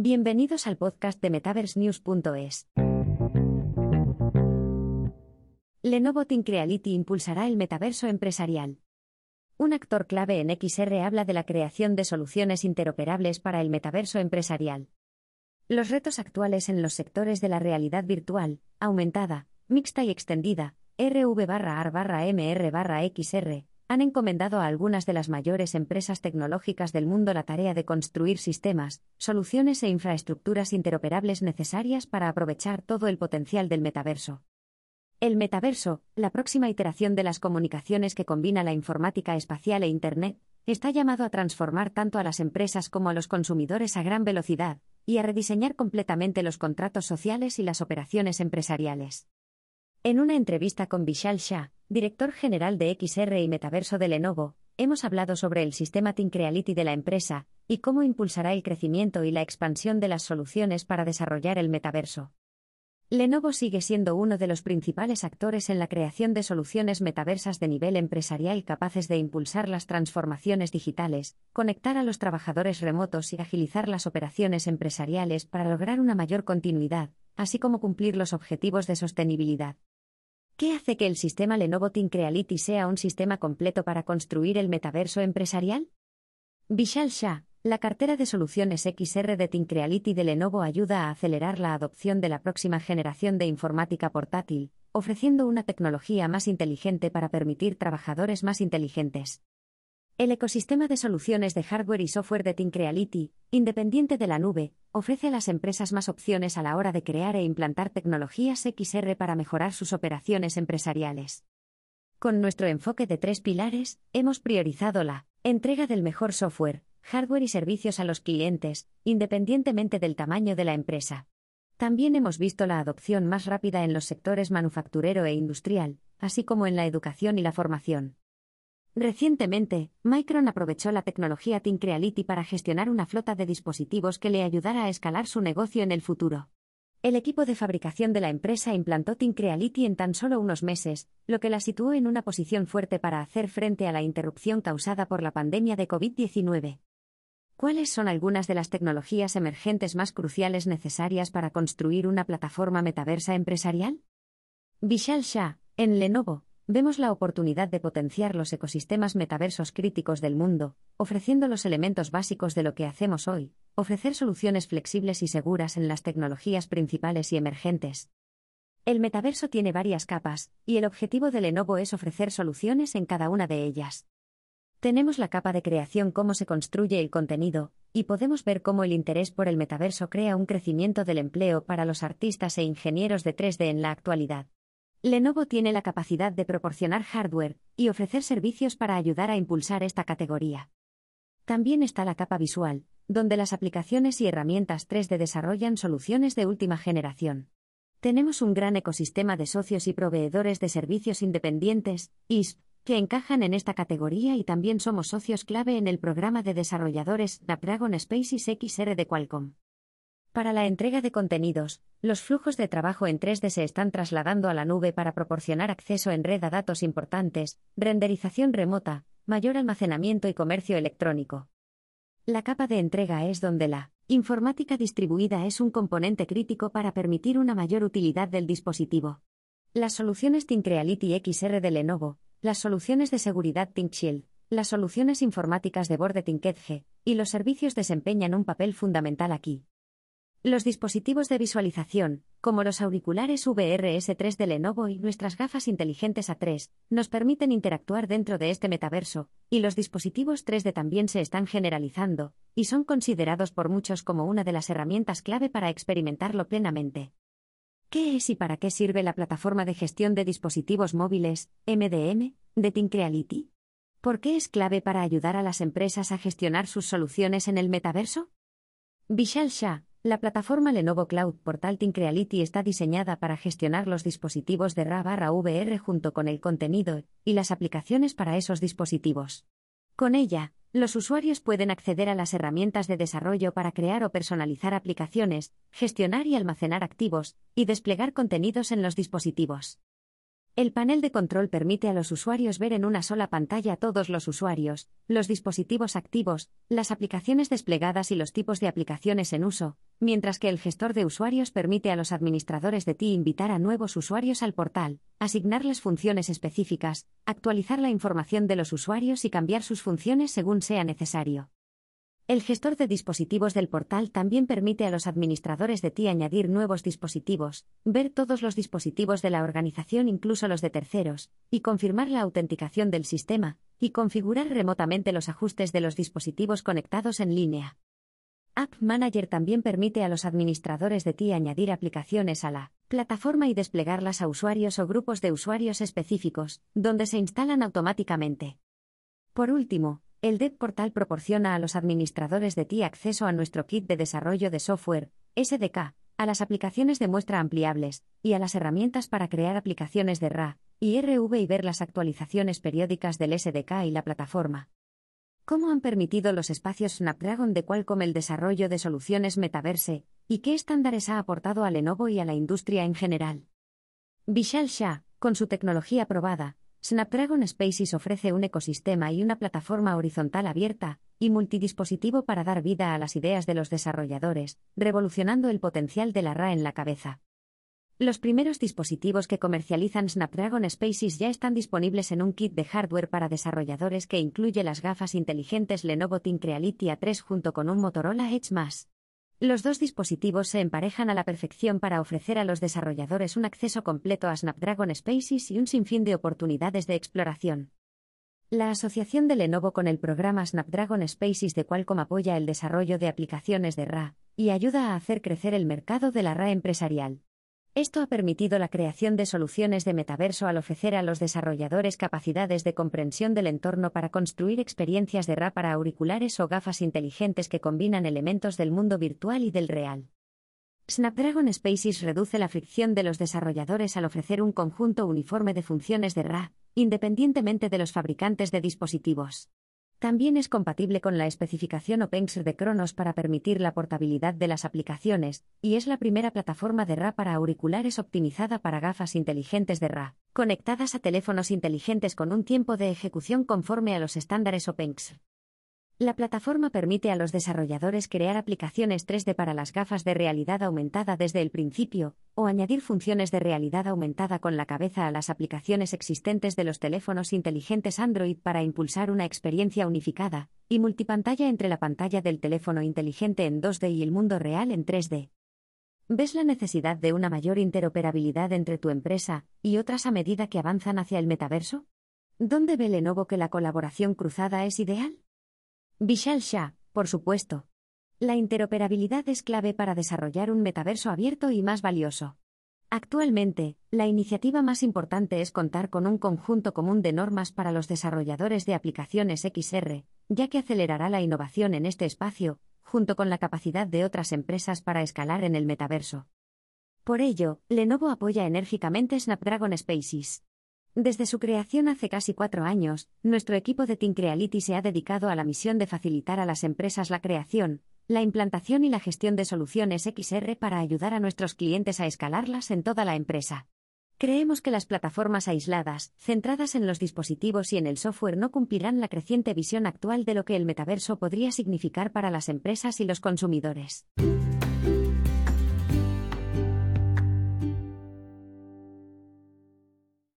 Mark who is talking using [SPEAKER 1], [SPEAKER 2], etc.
[SPEAKER 1] Bienvenidos al podcast de MetaverseNews.es. Lenovo Reality impulsará el metaverso empresarial. Un actor clave en XR habla de la creación de soluciones interoperables para el metaverso empresarial. Los retos actuales en los sectores de la realidad virtual, aumentada, mixta y extendida, RV-AR-MR-XR, han encomendado a algunas de las mayores empresas tecnológicas del mundo la tarea de construir sistemas, soluciones e infraestructuras interoperables necesarias para aprovechar todo el potencial del metaverso. El metaverso, la próxima iteración de las comunicaciones que combina la informática espacial e Internet, está llamado a transformar tanto a las empresas como a los consumidores a gran velocidad, y a rediseñar completamente los contratos sociales y las operaciones empresariales. En una entrevista con Vishal Shah, director general de XR y Metaverso de Lenovo, hemos hablado sobre el sistema Think Reality de la empresa y cómo impulsará el crecimiento y la expansión de las soluciones para desarrollar el metaverso. Lenovo sigue siendo uno de los principales actores en la creación de soluciones metaversas de nivel empresarial capaces de impulsar las transformaciones digitales, conectar a los trabajadores remotos y agilizar las operaciones empresariales para lograr una mayor continuidad, así como cumplir los objetivos de sostenibilidad. ¿Qué hace que el sistema Lenovo Think Reality sea un sistema completo para construir el metaverso empresarial? Vishal Shah, la cartera de soluciones XR de Think Reality de Lenovo ayuda a acelerar la adopción de la próxima generación de informática portátil, ofreciendo una tecnología más inteligente para permitir trabajadores más inteligentes. El ecosistema de soluciones de hardware y software de Think Reality, independiente de la nube, ofrece a las empresas más opciones a la hora de crear e implantar tecnologías XR para mejorar sus operaciones empresariales. Con nuestro enfoque de tres pilares, hemos priorizado la entrega del mejor software, hardware y servicios a los clientes, independientemente del tamaño de la empresa. También hemos visto la adopción más rápida en los sectores manufacturero e industrial, así como en la educación y la formación. Recientemente, Micron aprovechó la tecnología Think Reality para gestionar una flota de dispositivos que le ayudara a escalar su negocio en el futuro. El equipo de fabricación de la empresa implantó Think Reality en tan solo unos meses, lo que la situó en una posición fuerte para hacer frente a la interrupción causada por la pandemia de COVID-19. ¿Cuáles son algunas de las tecnologías emergentes más cruciales necesarias para construir una plataforma metaversa empresarial? Vishal Shah, en Lenovo, vemos la oportunidad de potenciar los ecosistemas metaversos críticos del mundo, ofreciendo los elementos básicos de lo que hacemos hoy, ofrecer soluciones flexibles y seguras en las tecnologías principales y emergentes. El metaverso tiene varias capas, y el objetivo de Lenovo es ofrecer soluciones en cada una de ellas. Tenemos la capa de creación cómo se construye el contenido, y podemos ver cómo el interés por el metaverso crea un crecimiento del empleo para los artistas e ingenieros de 3D en la actualidad. Lenovo tiene la capacidad de proporcionar hardware y ofrecer servicios para ayudar a impulsar esta categoría. También está la capa visual, donde las aplicaciones y herramientas 3D desarrollan soluciones de última generación. Tenemos un gran ecosistema de socios y proveedores de servicios independientes, ISP, que encajan en esta categoría y también somos socios clave en el programa de desarrolladores Snapdragon Spaces XR de Qualcomm. Para la entrega de contenidos, los flujos de trabajo en 3D se están trasladando a la nube para proporcionar acceso en red a datos importantes, renderización remota, mayor almacenamiento y comercio electrónico. La capa de entrega es donde la informática distribuida es un componente crítico para permitir una mayor utilidad del dispositivo. Las soluciones Reality XR de Lenovo, las soluciones de seguridad ThinkShield, las soluciones informáticas de borde ThinkEdge y los servicios desempeñan un papel fundamental aquí. Los dispositivos de visualización, como los auriculares VRS3 de Lenovo y nuestras gafas inteligentes A3, nos permiten interactuar dentro de este metaverso, y los dispositivos 3D también se están generalizando, y son considerados por muchos como una de las herramientas clave para experimentarlo plenamente. ¿Qué es y para qué sirve la plataforma de gestión de dispositivos móviles, MDM, de Think Reality? ¿Por qué es clave para ayudar a las empresas a gestionar sus soluciones en el metaverso? Vishal Shah, la plataforma Lenovo Cloud Portal Reality está diseñada para gestionar los dispositivos de RA/VR junto con el contenido y las aplicaciones para esos dispositivos. Con ella, los usuarios pueden acceder a las herramientas de desarrollo para crear o personalizar aplicaciones, gestionar y almacenar activos, y desplegar contenidos en los dispositivos. El panel de control permite a los usuarios ver en una sola pantalla todos los usuarios, los dispositivos activos, las aplicaciones desplegadas y los tipos de aplicaciones en uso, mientras que el gestor de usuarios permite a los administradores de TI invitar a nuevos usuarios al portal, asignarles funciones específicas, actualizar la información de los usuarios y cambiar sus funciones según sea necesario. El gestor de dispositivos del portal también permite a los administradores de TI añadir nuevos dispositivos, ver todos los dispositivos de la organización, incluso los de terceros, y confirmar la autenticación del sistema, y configurar remotamente los ajustes de los dispositivos conectados en línea. App Manager también permite a los administradores de TI añadir aplicaciones a la plataforma y desplegarlas a usuarios o grupos de usuarios específicos, donde se instalan automáticamente. Por último, el Dev Portal proporciona a los administradores de TI acceso a nuestro kit de desarrollo de software, SDK, a las aplicaciones de muestra ampliables, y a las herramientas para crear aplicaciones de RA y RV y ver las actualizaciones periódicas del SDK y la plataforma. ¿Cómo han permitido los espacios Snapdragon de Qualcomm el desarrollo de soluciones metaverse, y qué estándares ha aportado a Lenovo y a la industria en general? Vishal Shah, con su tecnología probada, Snapdragon Spaces ofrece un ecosistema y una plataforma horizontal abierta y multidispositivo para dar vida a las ideas de los desarrolladores, revolucionando el potencial de la RA en la cabeza. Los primeros dispositivos que comercializan Snapdragon Spaces ya están disponibles en un kit de hardware para desarrolladores que incluye las gafas inteligentes Lenovo Think Reality A3 junto con un Motorola Edge. Los dos dispositivos se emparejan a la perfección para ofrecer a los desarrolladores un acceso completo a Snapdragon Spaces y un sinfín de oportunidades de exploración. La asociación de Lenovo con el programa Snapdragon Spaces de Qualcomm apoya el desarrollo de aplicaciones de RA y ayuda a hacer crecer el mercado de la RA empresarial. Esto ha permitido la creación de soluciones de metaverso al ofrecer a los desarrolladores capacidades de comprensión del entorno para construir experiencias de RA para auriculares o gafas inteligentes que combinan elementos del mundo virtual y del real. Snapdragon Spaces reduce la fricción de los desarrolladores al ofrecer un conjunto uniforme de funciones de RA, independientemente de los fabricantes de dispositivos. También es compatible con la especificación OpenXR de Kronos para permitir la portabilidad de las aplicaciones, y es la primera plataforma de RA para auriculares optimizada para gafas inteligentes de RA, conectadas a teléfonos inteligentes con un tiempo de ejecución conforme a los estándares OpenXR. La plataforma permite a los desarrolladores crear aplicaciones 3D para las gafas de realidad aumentada desde el principio, o añadir funciones de realidad aumentada con la cabeza a las aplicaciones existentes de los teléfonos inteligentes Android para impulsar una experiencia unificada y multipantalla entre la pantalla del teléfono inteligente en 2D y el mundo real en 3D. ¿Ves la necesidad de una mayor interoperabilidad entre tu empresa y otras a medida que avanzan hacia el metaverso? ¿Dónde ve Lenovo que la colaboración cruzada es ideal? Vishal Shah, por supuesto. La interoperabilidad es clave para desarrollar un metaverso abierto y más valioso. Actualmente, la iniciativa más importante es contar con un conjunto común de normas para los desarrolladores de aplicaciones XR, ya que acelerará la innovación en este espacio, junto con la capacidad de otras empresas para escalar en el metaverso. Por ello, Lenovo apoya enérgicamente Snapdragon Spaces. Desde su creación hace casi cuatro años, nuestro equipo de Reality se ha dedicado a la misión de facilitar a las empresas la creación, la implantación y la gestión de soluciones XR para ayudar a nuestros clientes a escalarlas en toda la empresa. Creemos que las plataformas aisladas, centradas en los dispositivos y en el software, no cumplirán la creciente visión actual de lo que el metaverso podría significar para las empresas y los consumidores.